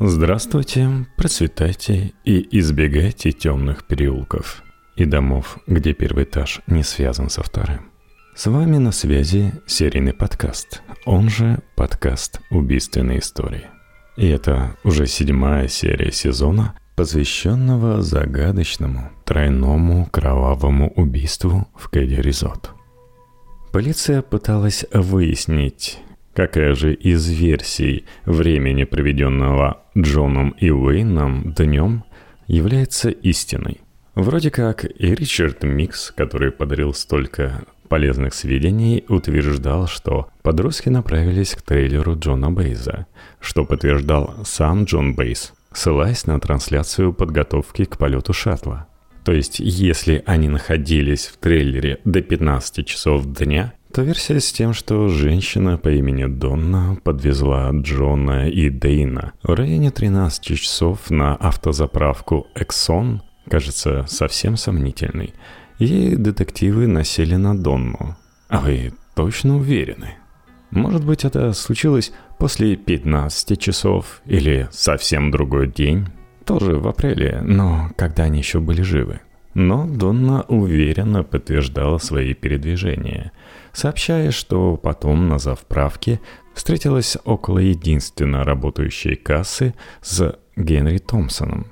Здравствуйте, процветайте и избегайте темных переулков и домов, где первый этаж не связан со вторым. С вами на связи серийный подкаст, он же подкаст «Убийственные истории». И это уже седьмая серия сезона, посвященного загадочному тройному кровавому убийству в Кэдди Резот. Полиция пыталась выяснить, какая же из версий времени, проведенного Джоном и Уэйном днем, является истиной. Вроде как и Ричард Микс, который подарил столько полезных сведений, утверждал, что подростки направились к трейлеру Джона Бейза, что подтверждал сам Джон Бейз, ссылаясь на трансляцию подготовки к полету шаттла. То есть, если они находились в трейлере до 15 часов дня, то версия с тем, что женщина по имени Донна подвезла Джона и Дейна в районе 13 часов на автозаправку «Эксон», кажется совсем сомнительной. И детективы насели на Донну. А вы точно уверены? Может быть, это случилось после 15 часов или совсем другой день? Тоже в апреле, но когда они еще были живы. Но Донна уверенно подтверждала свои передвижения, сообщая, что потом на завправке встретилась около единственно работающей кассы с Генри Томпсоном.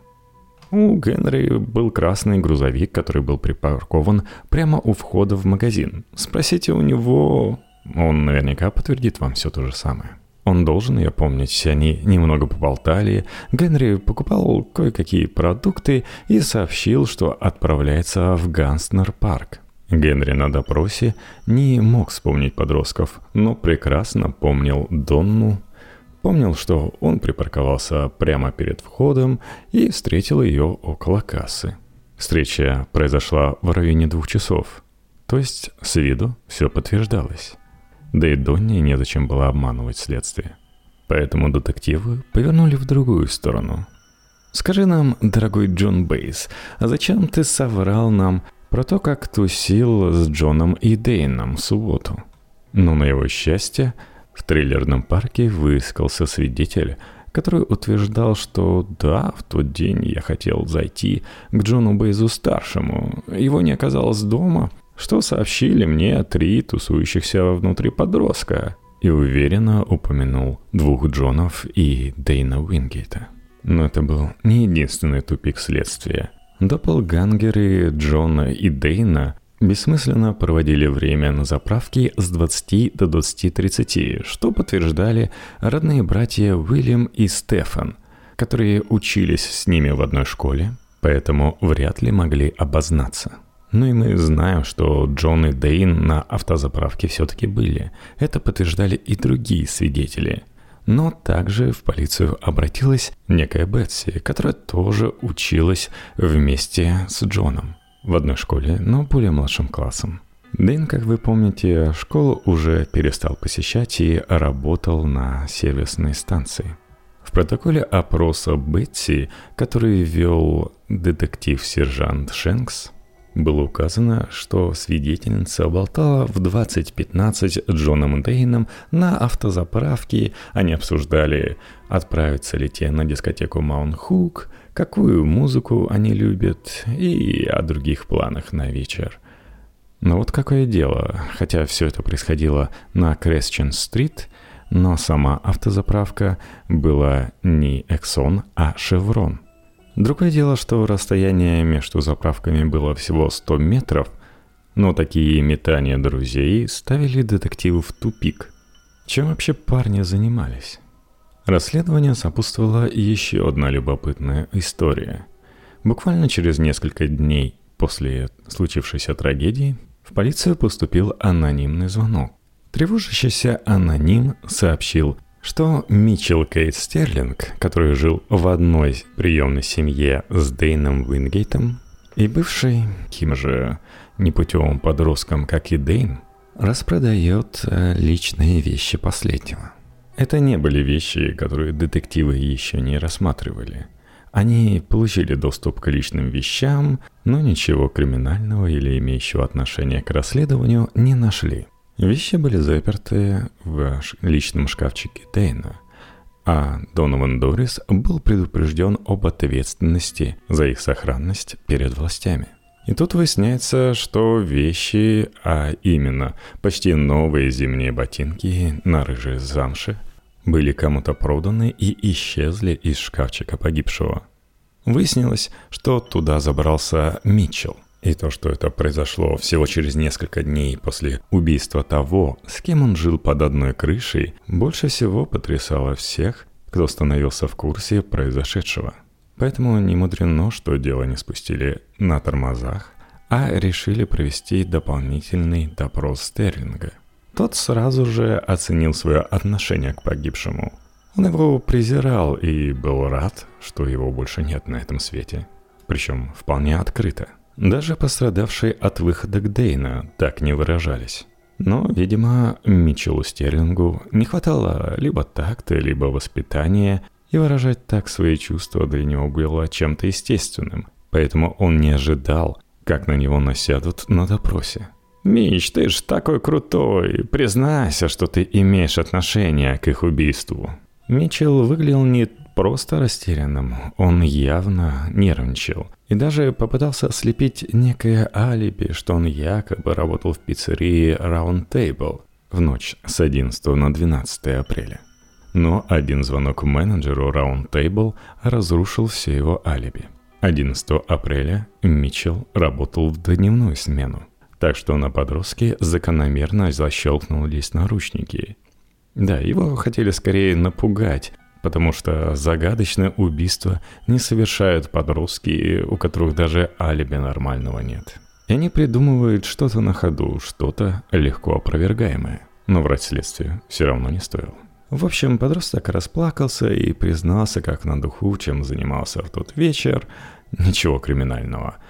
У Генри был красный грузовик, который был припаркован прямо у входа в магазин. Спросите у него, он наверняка подтвердит вам все то же самое. Он должен ее помнить, они немного поболтали. Генри покупал кое-какие продукты и сообщил, что отправляется в Ганснер-парк. Генри на допросе не мог вспомнить подростков, но прекрасно помнил Донну. Помнил, что он припарковался прямо перед входом и встретил ее около кассы. Встреча произошла в районе двух часов. То есть с виду все подтверждалось. Да и Донне незачем было обманывать следствие. Поэтому детективы повернули в другую сторону. «Скажи нам, дорогой Джон Бейс, а зачем ты соврал нам про то, как тусил с Джоном и Дейном в субботу?» Но на его счастье в трейлерном парке выискался свидетель, который утверждал, что да, в тот день я хотел зайти к Джону Бейзу-старшему. Его не оказалось дома, что сообщили мне три тусующихся внутри подростка, и уверенно упомянул двух Джонов и Дейна Уингейта. Но это был не единственный тупик следствия. Доppelгангеры Джона и Дейна бессмысленно проводили время на заправке с 20 до 20.30, что подтверждали родные братья Уильям и Стефан, которые учились с ними в одной школе, поэтому вряд ли могли обознаться. Ну и мы знаем, что Джон и Дейн на автозаправке все-таки были. Это подтверждали и другие свидетели. Но также в полицию обратилась некая Бетси, которая тоже училась вместе с Джоном в одной школе, но более младшим классом. Дэйн, как вы помните, школу уже перестал посещать и работал на сервисной станции. В протоколе опроса Бетси, который вел детектив-сержант Шенкс, было указано, что свидетельница болтала в 20.15 с Джоном Дейном на автозаправке. Они обсуждали, отправиться ли те на дискотеку Маунт Хук, какую музыку они любят и о других планах на вечер. Но вот какое дело, хотя все это происходило на Крестчен-стрит, но сама автозаправка была не Эксон, а Шеврон – Другое дело, что расстояние между заправками было всего 100 метров, но такие метания друзей ставили детективы в тупик. Чем вообще парни занимались? Расследование сопутствовала еще одна любопытная история. Буквально через несколько дней после случившейся трагедии в полицию поступил анонимный звонок. Тревожащийся аноним сообщил, что Митчелл Кейт Стерлинг, который жил в одной приемной семье с Дейном Уингейтом, и бывший, таким же непутевым подростком, как и Дейн, распродает э, личные вещи последнего. Это не были вещи, которые детективы еще не рассматривали. Они получили доступ к личным вещам, но ничего криминального или имеющего отношение к расследованию не нашли. Вещи были заперты в личном шкафчике Дейна. а Донован Дорис был предупрежден об ответственности за их сохранность перед властями. И тут выясняется, что вещи, а именно почти новые зимние ботинки на рыжей замше, были кому-то проданы и исчезли из шкафчика погибшего. Выяснилось, что туда забрался Митчелл. И то, что это произошло всего через несколько дней после убийства того, с кем он жил под одной крышей, больше всего потрясало всех, кто становился в курсе произошедшего. Поэтому не мудрено, что дело не спустили на тормозах, а решили провести дополнительный допрос Стерлинга. Тот сразу же оценил свое отношение к погибшему. Он его презирал и был рад, что его больше нет на этом свете. Причем вполне открыто – даже пострадавшие от выхода к Дейна так не выражались. Но, видимо, Митчеллу Стерлингу не хватало либо такта, либо воспитания, и выражать так свои чувства для него было чем-то естественным. Поэтому он не ожидал, как на него насядут на допросе. «Мич, ты ж такой крутой! Признайся, что ты имеешь отношение к их убийству!» Митчелл выглядел не просто растерянным, он явно нервничал – и даже попытался слепить некое алиби, что он якобы работал в пиццерии Round Table в ночь с 11 на 12 апреля. Но один звонок менеджеру Round Table разрушил все его алиби. 11 апреля Митчелл работал в дневную смену, так что на подростке закономерно защелкнулись наручники. Да, его хотели скорее напугать, потому что загадочное убийство не совершают подростки, у которых даже алиби нормального нет. И они придумывают что-то на ходу, что-то легко опровергаемое. Но врать следствию все равно не стоило. В общем, подросток расплакался и признался как на духу, чем занимался в тот вечер. Ничего криминального –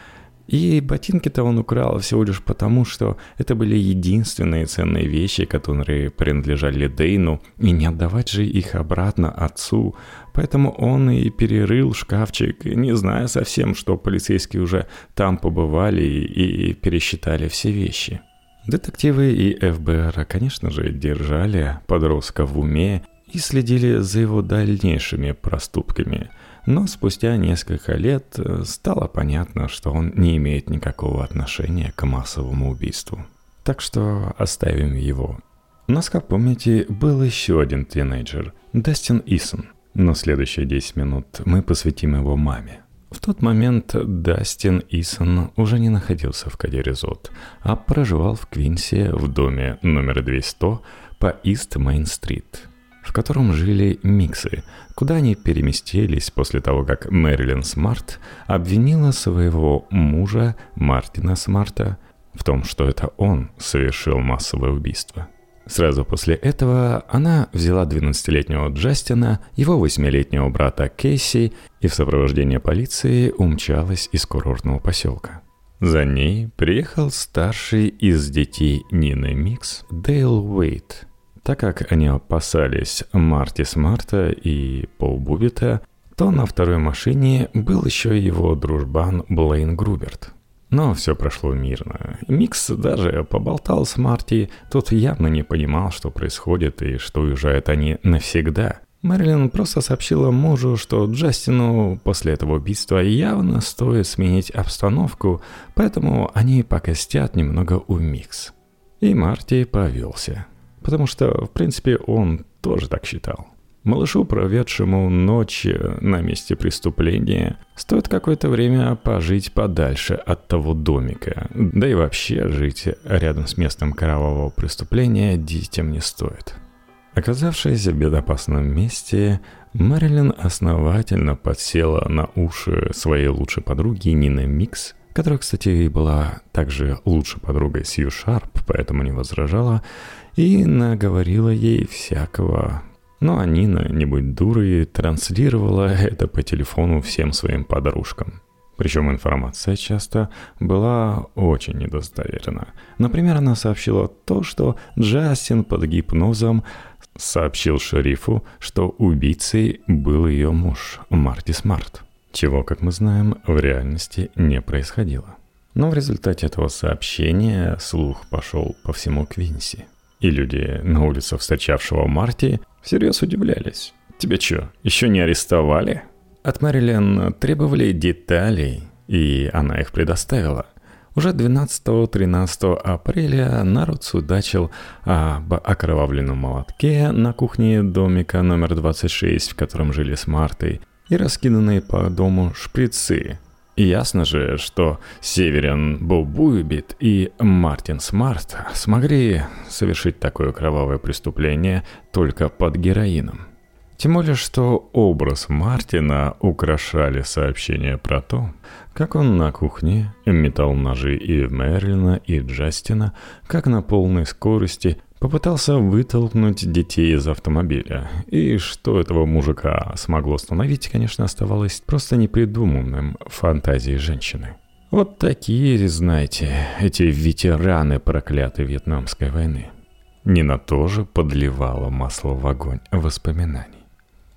и ботинки-то он украл всего лишь потому, что это были единственные ценные вещи, которые принадлежали Дейну, и не отдавать же их обратно отцу. Поэтому он и перерыл шкафчик, не зная совсем, что полицейские уже там побывали и пересчитали все вещи. Детективы и ФБР, конечно же, держали подростка в уме и следили за его дальнейшими проступками – но спустя несколько лет э, стало понятно, что он не имеет никакого отношения к массовому убийству. Так что оставим его. У нас, как помните, был еще один тинейджер, Дастин Исон. Но следующие 10 минут мы посвятим его маме. В тот момент Джастин Исон уже не находился в Кэдди Резорт, а проживал в Квинсе в доме номер 200 по Ист Мейн-стрит – в котором жили Миксы, куда они переместились после того, как Мэрилин Смарт обвинила своего мужа Мартина Смарта в том, что это он совершил массовое убийство. Сразу после этого она взяла 12-летнего Джастина, его 8-летнего брата Кейси и в сопровождении полиции умчалась из курортного поселка. За ней приехал старший из детей Нины Микс Дейл Уэйт – так как они опасались Марти Смарта и Пол Бубита, то на второй машине был еще его дружбан Блейн Груберт. Но все прошло мирно. Микс даже поболтал с Марти, тот явно не понимал, что происходит и что уезжают они навсегда. Мэрилин просто сообщила мужу, что Джастину после этого убийства явно стоит сменить обстановку, поэтому они погостят немного у Микс. И Марти повелся потому что, в принципе, он тоже так считал. Малышу, проведшему ночь на месте преступления, стоит какое-то время пожить подальше от того домика. Да и вообще жить рядом с местом кровавого преступления детям не стоит. Оказавшись в безопасном месте, Мэрилин основательно подсела на уши своей лучшей подруги Нины Микс, которая, кстати, была также лучшей подругой Сью Шарп, поэтому не возражала, и наговорила ей всякого. Но Анина, не будь дурой, транслировала это по телефону всем своим подружкам. Причем информация часто была очень недостоверна. Например, она сообщила то, что Джастин под гипнозом сообщил шерифу, что убийцей был ее муж Марти Смарт. Чего, как мы знаем, в реальности не происходило. Но в результате этого сообщения слух пошел по всему Квинси. И люди на улицах встречавшего Марти всерьез удивлялись. Тебя что, еще не арестовали?» От Мэрилин требовали деталей, и она их предоставила. Уже 12-13 апреля народ судачил об окровавленном молотке на кухне домика номер 26, в котором жили с Мартой, и раскиданные по дому шприцы. Ясно же, что Северин Бобуйбит и Мартин Смарт смогли совершить такое кровавое преступление только под героином. Тем более, что образ Мартина украшали сообщения про то, как он на кухне метал ножи и в Мерлина, и Джастина, как на полной скорости попытался вытолкнуть детей из автомобиля. И что этого мужика смогло остановить, конечно, оставалось просто непридуманным фантазией женщины. Вот такие, знаете, эти ветераны проклятой Вьетнамской войны. Нина тоже подливала масло в огонь воспоминаний.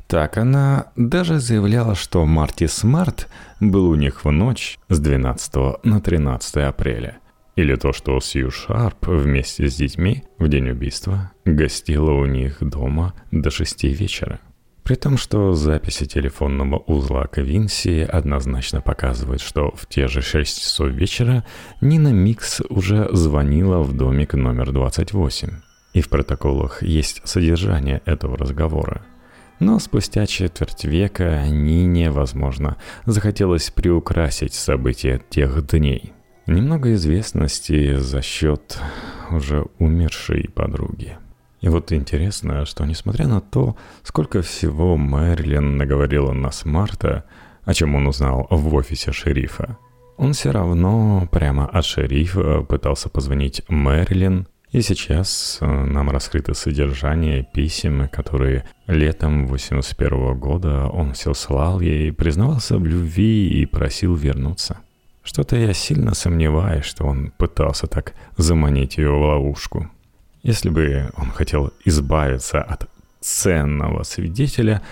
Так она даже заявляла, что Марти Смарт был у них в ночь с 12 на 13 апреля. Или то, что Сью Шарп вместе с детьми в день убийства гостила у них дома до 6 вечера. При том, что записи телефонного узла Квинси однозначно показывают, что в те же 6 часов вечера Нина Микс уже звонила в домик номер 28. И в протоколах есть содержание этого разговора – но спустя четверть века Нине, возможно, захотелось приукрасить события тех дней. Немного известности за счет уже умершей подруги. И вот интересно, что несмотря на то, сколько всего Мэрилин наговорила на Смарта, о чем он узнал в офисе шерифа, он все равно прямо от шерифа пытался позвонить Мэрилин и сейчас э, нам раскрыто содержание писем, которые летом 81 года он все слал ей, признавался в любви и просил вернуться. Что-то я сильно сомневаюсь, что он пытался так заманить ее в ловушку. Если бы он хотел избавиться от ценного свидетеля,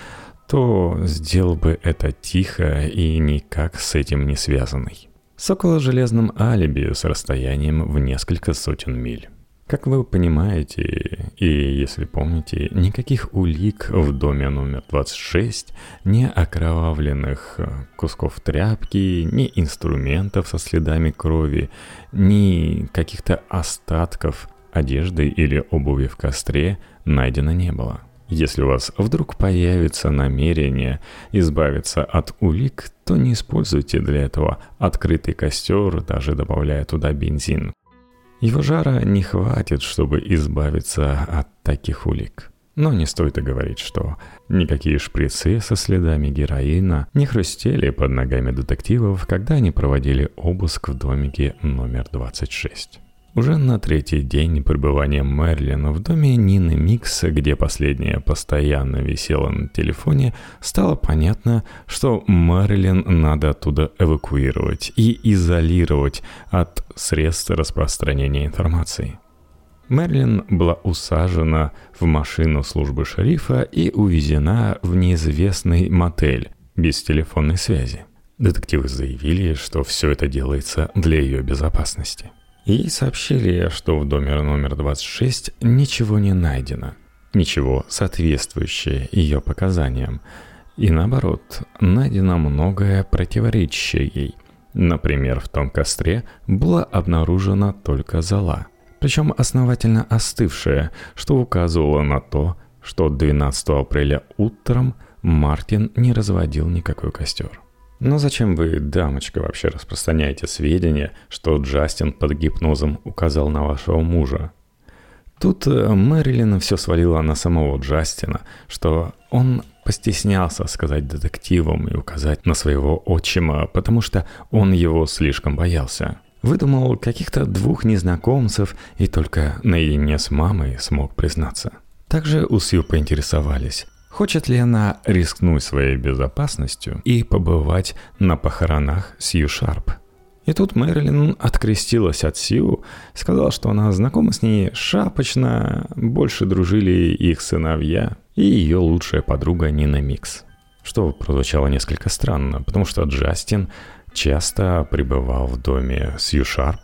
то сделал бы это тихо и никак с этим не связанный. С около железным алиби с расстоянием в несколько сотен миль. Как вы понимаете, и если помните, никаких улик в доме номер 26, ни окровавленных э, кусков тряпки, ни инструментов со следами крови, ни каких-то остатков одежды или обуви в костре найдено не было. Если у вас вдруг появится намерение избавиться от улик, то не используйте для этого открытый костер, даже добавляя туда бензин. Его жара не хватит, чтобы избавиться от таких улик. Но не стоит и говорить, что никакие шприцы со следами героина не хрустели под ногами детективов, когда они проводили обыск в домике номер 26. Уже на третий день пребывания Мерлина в доме Нины Микса, где последняя постоянно висела на телефоне, стало понятно, что Мерлин надо оттуда эвакуировать и изолировать от средств распространения информации. Мерлин была усажена в машину службы шерифа и увезена в неизвестный мотель без телефонной связи. Детективы заявили, что все это делается для ее безопасности. Ей сообщили, что в доме номер 26 ничего не найдено. Ничего соответствующее ее показаниям. И наоборот, найдено многое противоречащее ей. Например, в том костре была обнаружена только зола. Причем основательно остывшая, что указывало на то, что 12 апреля утром Мартин не разводил никакой костер. Но зачем вы, дамочка, вообще распространяете сведения, что Джастин под гипнозом указал на вашего мужа? Тут э, Мэрилин все свалила на самого Джастина, что он постеснялся сказать детективам и указать на своего отчима, потому что он его слишком боялся. Выдумал каких-то двух незнакомцев и только наедине с мамой смог признаться. Также у Сью поинтересовались, Хочет ли она рискнуть своей безопасностью и побывать на похоронах Сью Шарп? И тут Мэрилин открестилась от Сью, сказала, что она знакома с ней шапочно, больше дружили их сыновья и ее лучшая подруга Нина Микс. Что прозвучало несколько странно, потому что Джастин часто пребывал в доме Сью Шарп,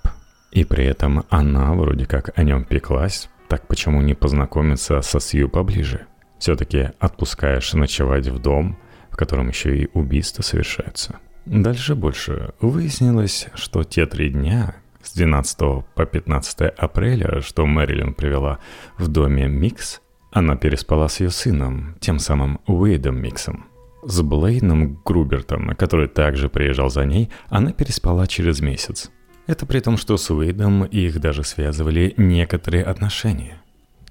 и при этом она вроде как о нем пеклась, так почему не познакомиться со Сью поближе? Все-таки отпускаешь ночевать в дом, в котором еще и убийства совершаются. Дальше больше. Выяснилось, что те три дня, с 12 по 15 апреля, что Мэрилин привела в доме Микс, она переспала с ее сыном, тем самым Уэйдом Миксом. С Блейном Грубертом, который также приезжал за ней, она переспала через месяц. Это при том, что с Уэйдом их даже связывали некоторые отношения.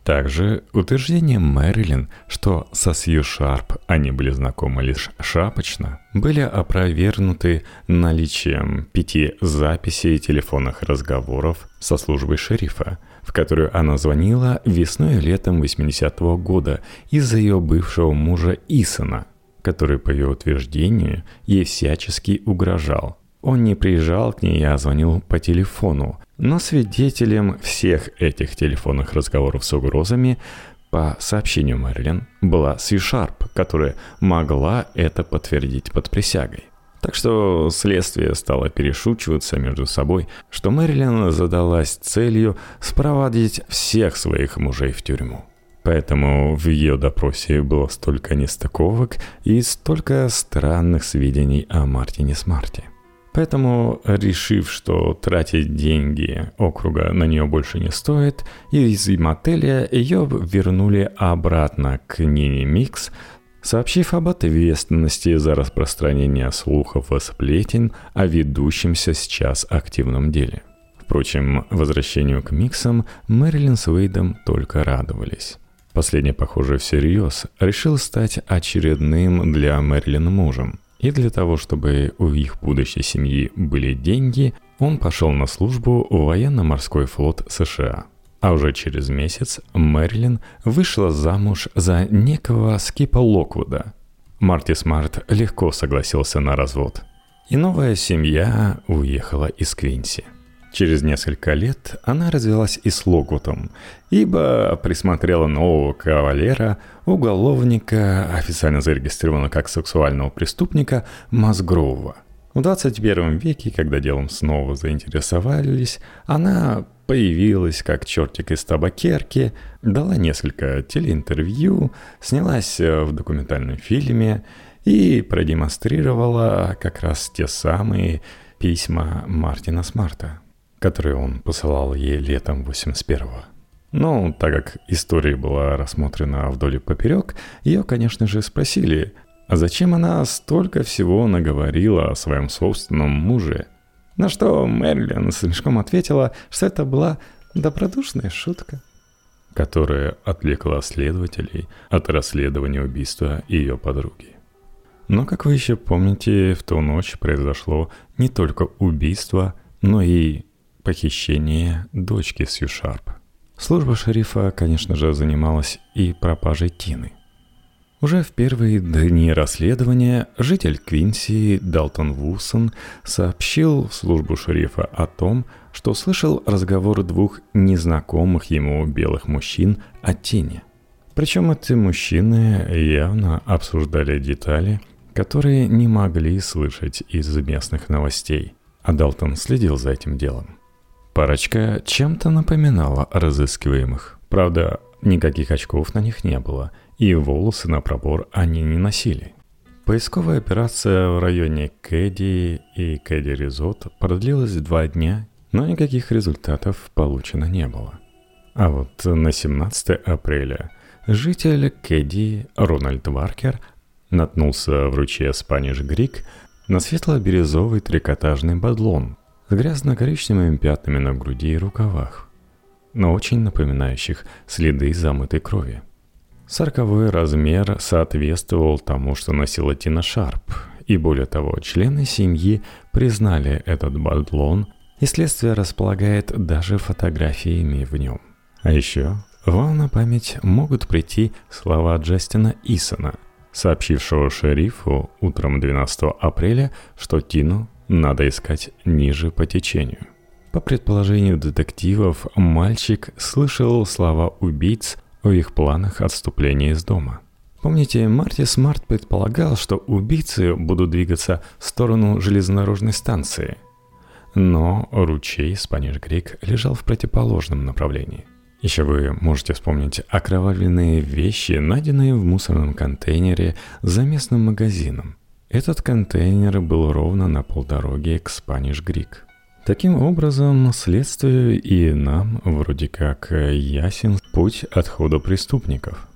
Также утверждение Мэрилин, что со Сью Шарп они были знакомы лишь шапочно, были опровергнуты наличием пяти записей телефонных разговоров со службой шерифа, в которую она звонила весной и летом 80-го года из-за ее бывшего мужа Исона, который, по ее утверждению, ей всячески угрожал. Он не приезжал к ней, а звонил по телефону, но свидетелем всех этих телефонных разговоров с угрозами по сообщению Мэрилин была Сью Шарп, которая могла это подтвердить под присягой. Так что следствие стало перешучиваться между собой, что Мэрилин задалась целью спроводить всех своих мужей в тюрьму. Поэтому в ее допросе было столько нестыковок и столько странных сведений о Мартине Смарте. Поэтому, решив, что тратить деньги округа на нее больше не стоит, из мотеля ее вернули обратно к Нине Микс, сообщив об ответственности за распространение слухов и сплетен о ведущемся сейчас активном деле. Впрочем, возвращению к Миксам Мэрилин с Уэйдом только радовались. Последний, похоже, всерьез решил стать очередным для Мэрилин мужем – и для того, чтобы у их будущей семьи были деньги, он пошел на службу в военно-морской флот США. А уже через месяц Мэрилин вышла замуж за некого Скипа Локвуда. Марти Смарт легко согласился на развод. И новая семья уехала из Квинси. Через несколько лет она развелась и с Логутом, ибо присмотрела нового кавалера, уголовника, официально зарегистрированного как сексуального преступника, Мазгрова. В 21 веке, когда делом снова заинтересовались, она появилась как чертик из табакерки, дала несколько телеинтервью, снялась в документальном фильме и продемонстрировала как раз те самые письма Мартина Смарта который он посылал ей летом 81-го. Но так как история была рассмотрена вдоль и поперек, ее, конечно же, спросили, а зачем она столько всего наговорила о своем собственном муже? На что Мерлин с мешком ответила, что это была добродушная шутка, которая отвлекла следователей от расследования убийства ее подруги. Но, как вы еще помните, в ту ночь произошло не только убийство, но и похищение дочки Сью Шарп. Служба шерифа, конечно же, занималась и пропажей Тины. Уже в первые дни расследования житель Квинси Далтон Вусон сообщил в службу шерифа о том, что слышал разговор двух незнакомых ему белых мужчин о Тине. Причем эти мужчины явно обсуждали детали, которые не могли слышать из местных новостей. А Далтон следил за этим делом. Парочка чем-то напоминала разыскиваемых. Правда, никаких очков на них не было, и волосы на пробор они не носили. Поисковая операция в районе Кэдди и Кэдди Резот продлилась два дня, но никаких результатов получено не было. А вот на 17 апреля житель Кэдди Рональд Варкер наткнулся в ручье Спаниш Грик на светло-бирюзовый трикотажный бадлон, с грязно-коричневыми пятнами на груди и рукавах, но очень напоминающих следы замытой крови. Сороковой размер соответствовал тому, что носила Тина Шарп, и более того, члены семьи признали этот бадлон, и следствие располагает даже фотографиями в нем. А еще вам на память могут прийти слова Джастина Исона, сообщившего шерифу утром 12 апреля, что Тину надо искать ниже по течению. По предположению детективов, мальчик слышал слова убийц о их планах отступления из дома. Помните, Марти Смарт предполагал, что убийцы будут двигаться в сторону железнодорожной станции. Но ручей Spanish Creek лежал в противоположном направлении. Еще вы можете вспомнить окровавленные вещи, найденные в мусорном контейнере за местным магазином. Этот контейнер был ровно на полдороге к Spanish Creek. Таким образом, следствию и нам вроде как ясен путь отхода преступников.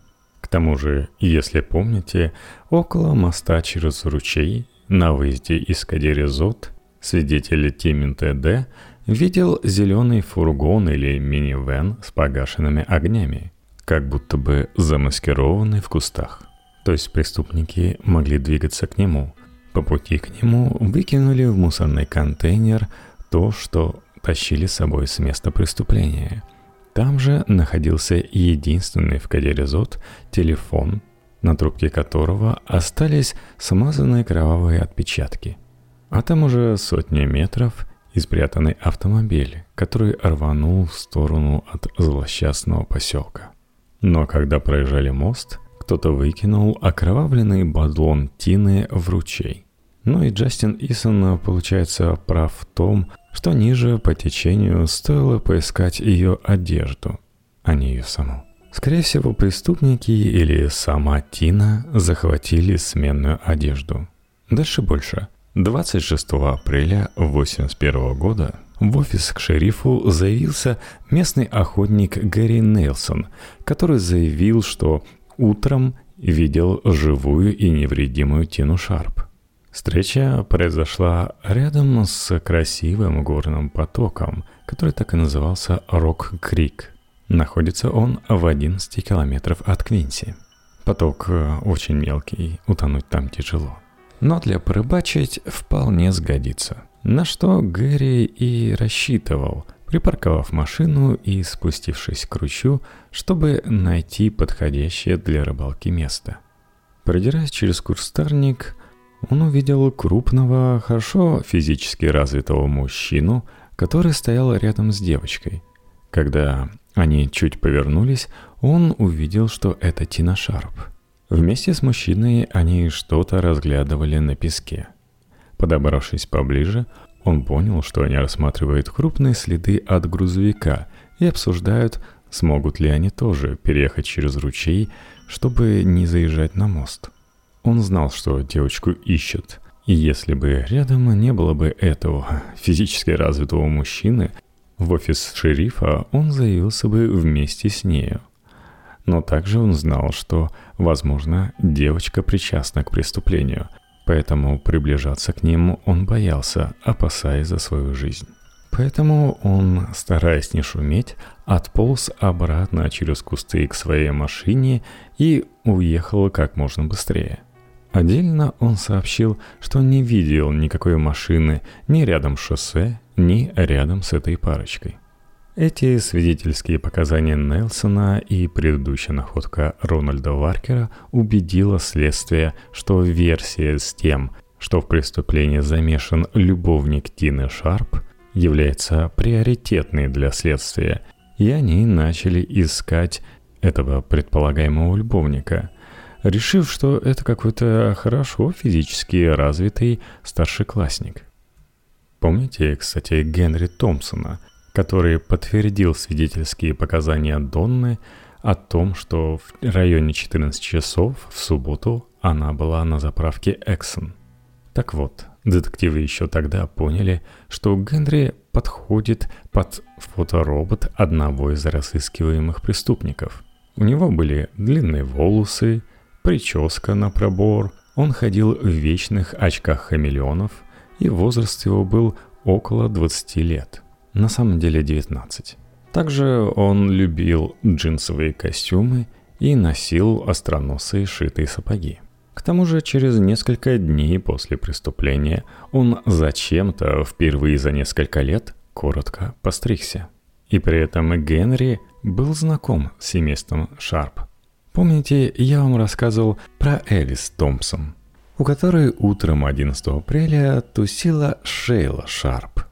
К тому же, если помните, около моста через ручей на выезде из Кадерезот свидетель Тимин ТД видел зеленый фургон или минивэн с погашенными огнями, как будто бы замаскированный в кустах. То есть преступники могли двигаться к нему. По пути к нему выкинули в мусорный контейнер то, что тащили с собой с места преступления. Там же находился единственный в Кадерезот телефон, на трубке которого остались смазанные кровавые отпечатки. А там уже сотни метров – и спрятанный автомобиль, который рванул в сторону от злосчастного поселка. Но когда проезжали мост, кто-то выкинул окровавленный бадлон Тины в ручей. Ну и Джастин Исон, получается, прав в том, что ниже по течению стоило поискать ее одежду, а не ее саму. Скорее всего, преступники или сама Тина захватили сменную одежду. Дальше больше. 26 апреля 1981 года в офис к шерифу заявился местный охотник Гэри Нейлсон, который заявил, что утром видел живую и невредимую Тину Шарп. Встреча произошла рядом с красивым горным потоком, который так и назывался Рок-Крик. Находится он в 11 километров от Квинси. Поток э, очень мелкий, утонуть там тяжело но для порыбачить вполне сгодится. На что Гэри и рассчитывал, припарковав машину и спустившись к ручью, чтобы найти подходящее для рыбалки место. Продираясь через курстарник, он увидел крупного, хорошо физически развитого мужчину, который стоял рядом с девочкой. Когда они чуть повернулись, он увидел, что это Тина Шарп – Вместе с мужчиной они что-то разглядывали на песке. Подобравшись поближе, он понял, что они рассматривают крупные следы от грузовика и обсуждают, смогут ли они тоже переехать через ручей, чтобы не заезжать на мост. Он знал, что девочку ищут, и если бы рядом не было бы этого физически развитого мужчины, в офис шерифа он заявился бы вместе с нею – но также он знал, что, возможно, девочка причастна к преступлению, поэтому приближаться к ним он боялся, опасаясь за свою жизнь. Поэтому он, стараясь не шуметь, отполз обратно через кусты к своей машине и уехал как можно быстрее. Отдельно он сообщил, что не видел никакой машины ни рядом с шоссе, ни рядом с этой парочкой. Эти свидетельские показания Нельсона и предыдущая находка Рональда Варкера убедила следствие, что версия с тем, что в преступлении замешан любовник Тины Шарп, является приоритетной для следствия, и они начали искать этого предполагаемого любовника, решив, что это какой-то хорошо физически развитый старшеклассник. Помните, кстати, Генри Томпсона – который подтвердил свидетельские показания Донны о том, что в районе 14 часов в субботу она была на заправке Эксон. Так вот, детективы еще тогда поняли, что Генри подходит под фоторобот одного из разыскиваемых преступников. У него были длинные волосы, прическа на пробор, он ходил в вечных очках хамелеонов, и возраст его был около 20 лет на самом деле 19. Также он любил джинсовые костюмы и носил остроносые шитые сапоги. К тому же через несколько дней после преступления он зачем-то впервые за несколько лет коротко постригся. И при этом Генри был знаком с семейством Шарп. Помните, я вам рассказывал про Элис Томпсон, у которой утром 11 апреля тусила Шейла Шарп –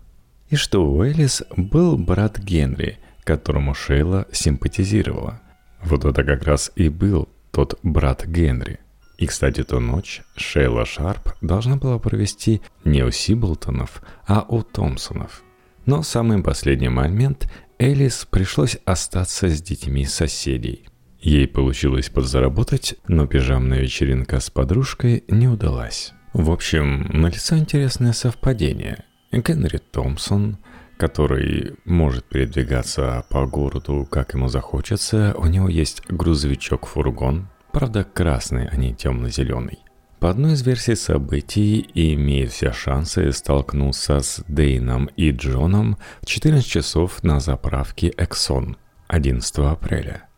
и что у Элис был брат Генри, которому Шейла симпатизировала. Вот это как раз и был тот брат Генри. И, кстати, ту ночь Шейла Шарп должна была провести не у Сиблтонов, а у Томпсонов. Но в самый последний момент Элис пришлось остаться с детьми соседей. Ей получилось подзаработать, но пижамная вечеринка с подружкой не удалась. В общем, налицо интересное совпадение. Генри Томпсон, который может передвигаться по городу, как ему захочется, у него есть грузовичок-фургон, правда красный, а не темно-зеленый. По одной из версий событий имеет все шансы столкнуться с Дейном и Джоном в 14 часов на заправке Exxon 11 апреля –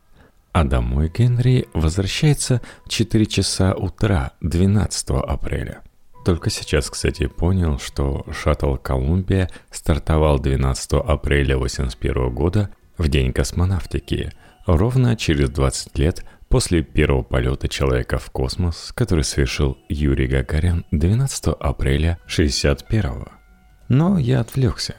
а домой Генри возвращается в 4 часа утра 12 апреля. Только сейчас, кстати, понял, что шаттл «Колумбия» стартовал 12 апреля 1981 года в День космонавтики, ровно через 20 лет после первого полета человека в космос, который совершил Юрий Гагарин 12 апреля 1961 Но я отвлекся.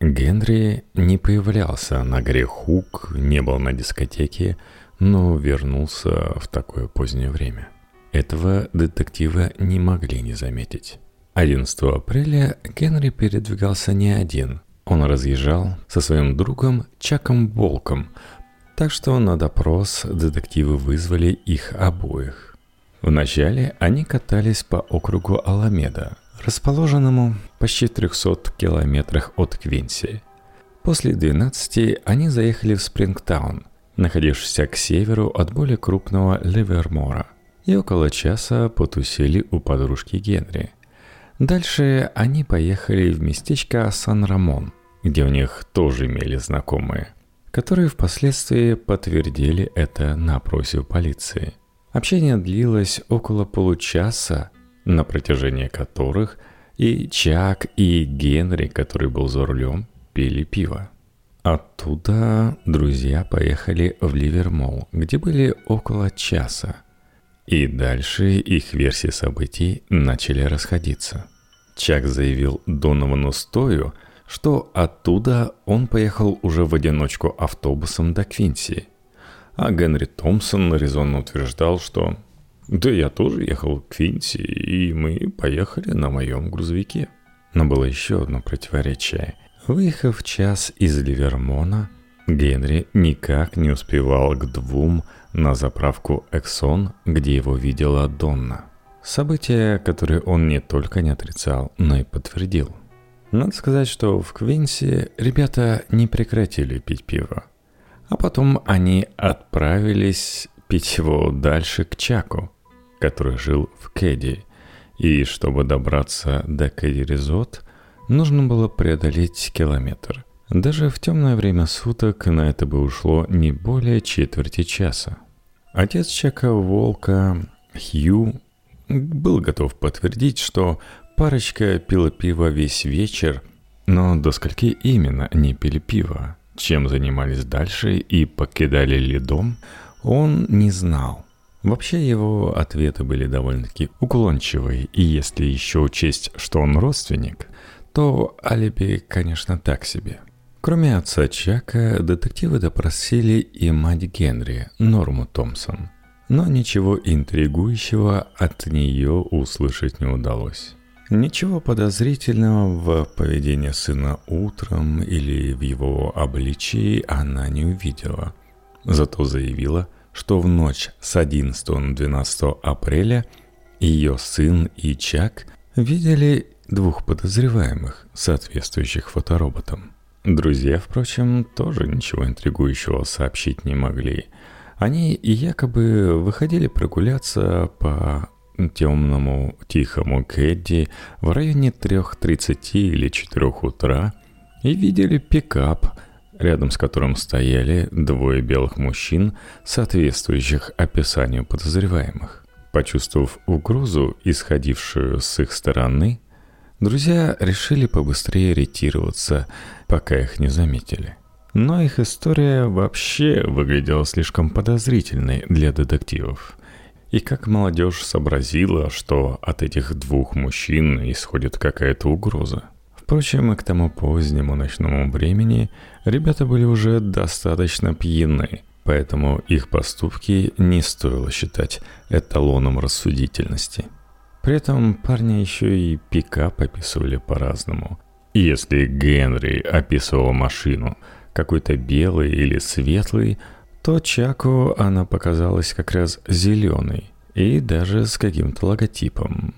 Генри не появлялся на горе Хук, не был на дискотеке, но вернулся в такое позднее время. Этого детектива не могли не заметить. 11 апреля Генри передвигался не один. Он разъезжал со своим другом Чаком Волком, так что на допрос детективы вызвали их обоих. Вначале они катались по округу Аламеда, расположенному почти 300 километрах от Квинси. После 12 они заехали в Спрингтаун, находившийся к северу от более крупного Ливермора, и около часа потусили у подружки Генри. Дальше они поехали в местечко Сан-Рамон, где у них тоже имели знакомые, которые впоследствии подтвердили это на опросе у полиции. Общение длилось около получаса, на протяжении которых и Чак, и Генри, который был за рулем, пили пиво. Оттуда друзья поехали в Ливермол, где были около часа. И дальше их версии событий начали расходиться. Чак заявил Доновану Стою, что оттуда он поехал уже в одиночку автобусом до Квинси. А Генри Томпсон резонно утверждал, что «Да я тоже ехал к Квинси, и мы поехали на моем грузовике». Но было еще одно противоречие – Выехав час из Ливермона, Генри никак не успевал к двум на заправку «Эксон», где его видела Донна. Событие, которое он не только не отрицал, но и подтвердил. Надо сказать, что в Квинсе ребята не прекратили пить пиво. А потом они отправились пить его дальше к Чаку, который жил в Кэдди. И чтобы добраться до Кэдди Резот – нужно было преодолеть километр. Даже в темное время суток на это бы ушло не более четверти часа. Отец Чака Волка, Хью, был готов подтвердить, что парочка пила пиво весь вечер, но до скольки именно они пили пиво, чем занимались дальше и покидали ли дом, он не знал. Вообще его ответы были довольно-таки уклончивые, и если еще учесть, что он родственник, то алиби, конечно, так себе. Кроме отца Чака, детективы допросили и мать Генри, Норму Томпсон. Но ничего интригующего от нее услышать не удалось. Ничего подозрительного в поведении сына утром или в его обличии она не увидела. Зато заявила, что в ночь с 11 на 12 апреля ее сын и Чак видели двух подозреваемых, соответствующих фотороботам. Друзья, впрочем, тоже ничего интригующего сообщить не могли. Они якобы выходили прогуляться по темному тихому Кэдди в районе 3.30 или 4 утра и видели пикап, рядом с которым стояли двое белых мужчин, соответствующих описанию подозреваемых. Почувствовав угрозу, исходившую с их стороны, Друзья решили побыстрее ретироваться, пока их не заметили. Но их история вообще выглядела слишком подозрительной для детективов. И как молодежь сообразила, что от этих двух мужчин исходит какая-то угроза. Впрочем, к тому позднему ночному времени ребята были уже достаточно пьяны, поэтому их поступки не стоило считать эталоном рассудительности – при этом парни еще и пикап описывали по-разному. Если Генри описывал машину, какой-то белый или светлый, то Чаку она показалась как раз зеленой и даже с каким-то логотипом.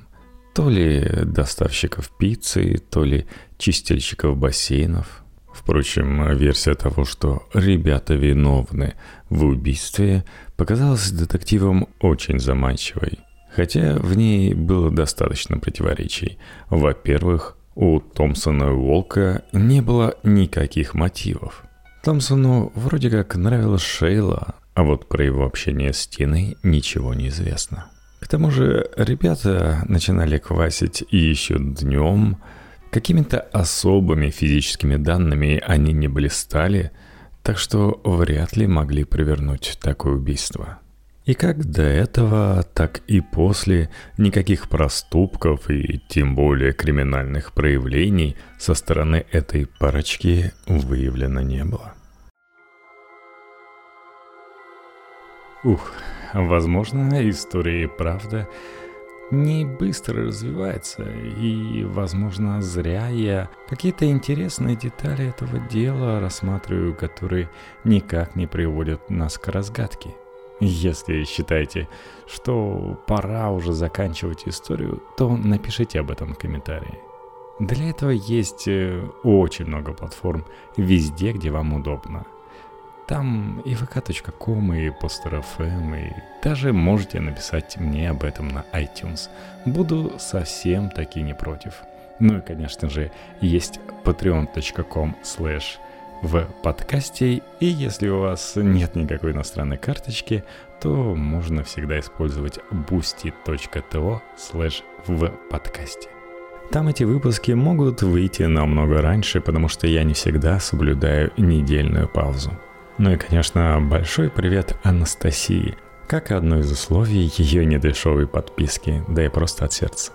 То ли доставщиков пиццы, то ли чистильщиков бассейнов. Впрочем, версия того, что ребята виновны в убийстве, показалась детективам очень заманчивой. Хотя в ней было достаточно противоречий. Во-первых, у Томпсона и Уолка не было никаких мотивов. Томпсону вроде как нравилась Шейла, а вот про его общение с Тиной ничего не известно. К тому же ребята начинали квасить еще днем. Какими-то особыми физическими данными они не блистали, так что вряд ли могли провернуть такое убийство. И как до этого, так и после никаких проступков и тем более криминальных проявлений со стороны этой парочки выявлено не было. Ух, возможно, история и правда не быстро развивается, и, возможно, зря я какие-то интересные детали этого дела рассматриваю, которые никак не приводят нас к разгадке. Если считаете, что пора уже заканчивать историю, то напишите об этом в комментарии. Для этого есть э, очень много платформ везде, где вам удобно. Там и vk.com, и poster.fm, и даже можете написать мне об этом на iTunes. Буду совсем таки не против. Ну и, конечно же, есть patreon.com slash в подкасте, и если у вас нет никакой иностранной карточки, то можно всегда использовать boosty.to slash в подкасте. Там эти выпуски могут выйти намного раньше, потому что я не всегда соблюдаю недельную паузу. Ну и, конечно, большой привет Анастасии, как одно из условий ее недешевой подписки, да и просто от сердца.